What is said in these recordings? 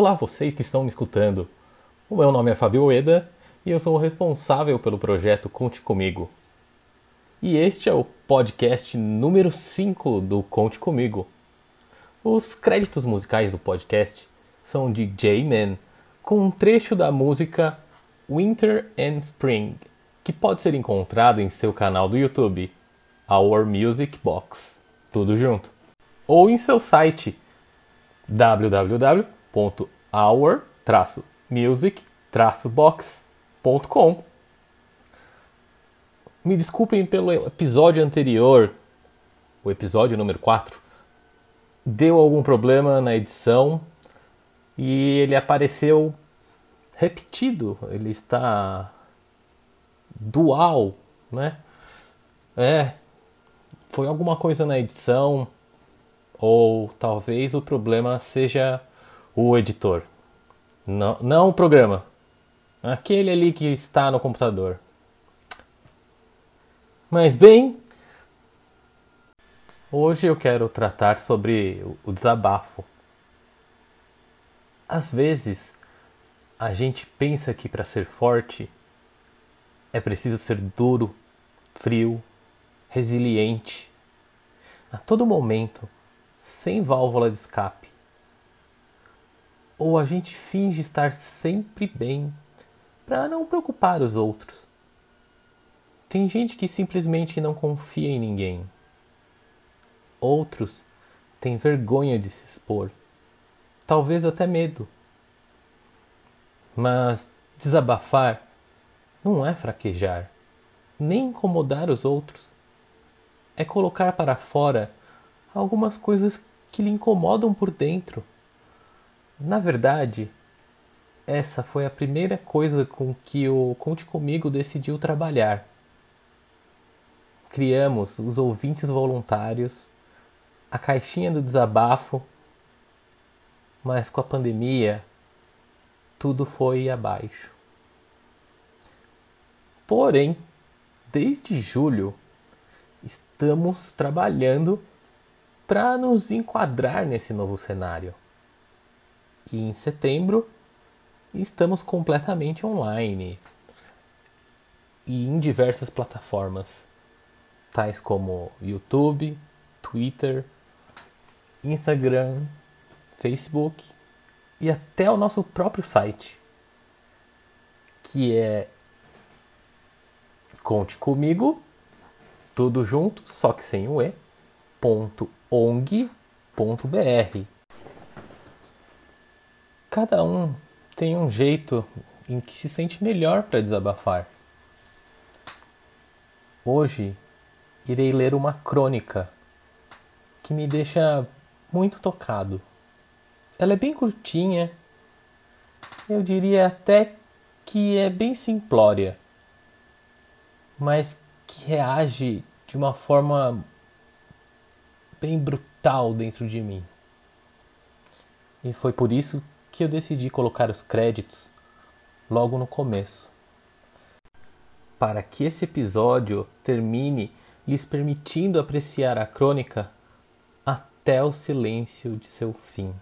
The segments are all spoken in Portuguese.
Olá, vocês que estão me escutando. O meu nome é Fabio Ueda e eu sou o responsável pelo projeto Conte Comigo. E este é o podcast número 5 do Conte Comigo. Os créditos musicais do podcast são de J-Man, com um trecho da música Winter and Spring, que pode ser encontrado em seu canal do YouTube, Our Music Box, tudo junto, ou em seu site www.our-music-box.com. Me desculpem pelo episódio anterior, o episódio número 4. Deu algum problema na edição e ele apareceu repetido, ele está dual, né? É, foi alguma coisa na edição ou talvez o problema seja o editor. Não, não o programa. Aquele ali que está no computador. Mas bem, hoje eu quero tratar sobre o desabafo. Às vezes, a gente pensa que para ser forte é preciso ser duro, frio, resiliente, a todo momento sem válvula de escape. Ou a gente finge estar sempre bem para não preocupar os outros. Tem gente que simplesmente não confia em ninguém. Outros têm vergonha de se expor, talvez até medo. Mas desabafar não é fraquejar, nem incomodar os outros. É colocar para fora algumas coisas que lhe incomodam por dentro. Na verdade, essa foi a primeira coisa com que o Conte Comigo decidiu trabalhar. Criamos os ouvintes voluntários, a caixinha do desabafo, mas com a pandemia tudo foi abaixo. Porém, desde julho, estamos trabalhando para nos enquadrar nesse novo cenário. E em setembro estamos completamente online e em diversas plataformas, tais como YouTube, Twitter, Instagram, Facebook e até o nosso próprio site, que é Conte Comigo, tudo junto, só que sem o E, ponto ong.br. Cada um tem um jeito em que se sente melhor para desabafar. Hoje irei ler uma crônica que me deixa muito tocado. Ela é bem curtinha, eu diria até que é bem simplória, mas que reage de uma forma bem brutal dentro de mim. E foi por isso que eu decidi colocar os créditos logo no começo. Para que esse episódio termine lhes permitindo apreciar a crônica até o silêncio de seu fim.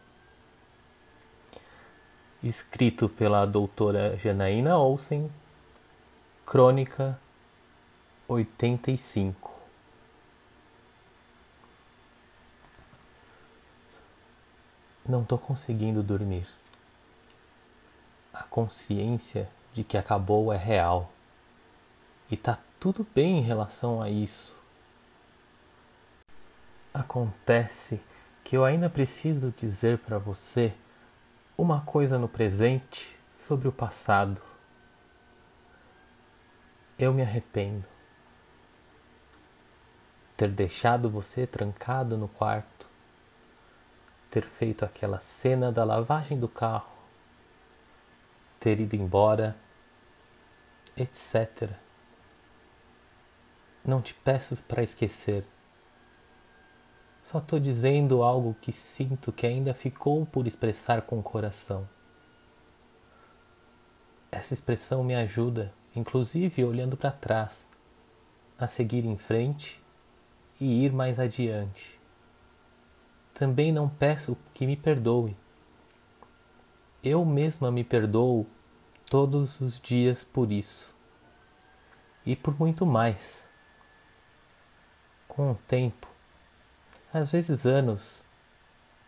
Escrito pela doutora Janaína Olsen, Crônica 85 Não estou conseguindo dormir. A consciência de que acabou é real. E tá tudo bem em relação a isso. Acontece que eu ainda preciso dizer para você uma coisa no presente sobre o passado. Eu me arrependo. Ter deixado você trancado no quarto ter feito aquela cena da lavagem do carro, ter ido embora, etc. Não te peço para esquecer. Só estou dizendo algo que sinto que ainda ficou por expressar com o coração. Essa expressão me ajuda, inclusive olhando para trás, a seguir em frente e ir mais adiante também não peço que me perdoe. Eu mesma me perdoo todos os dias por isso e por muito mais. Com o tempo, às vezes anos,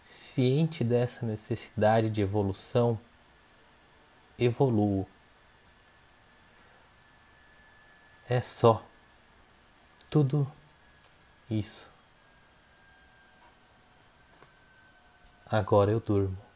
ciente dessa necessidade de evolução, evoluo. É só tudo isso. Agora eu durmo.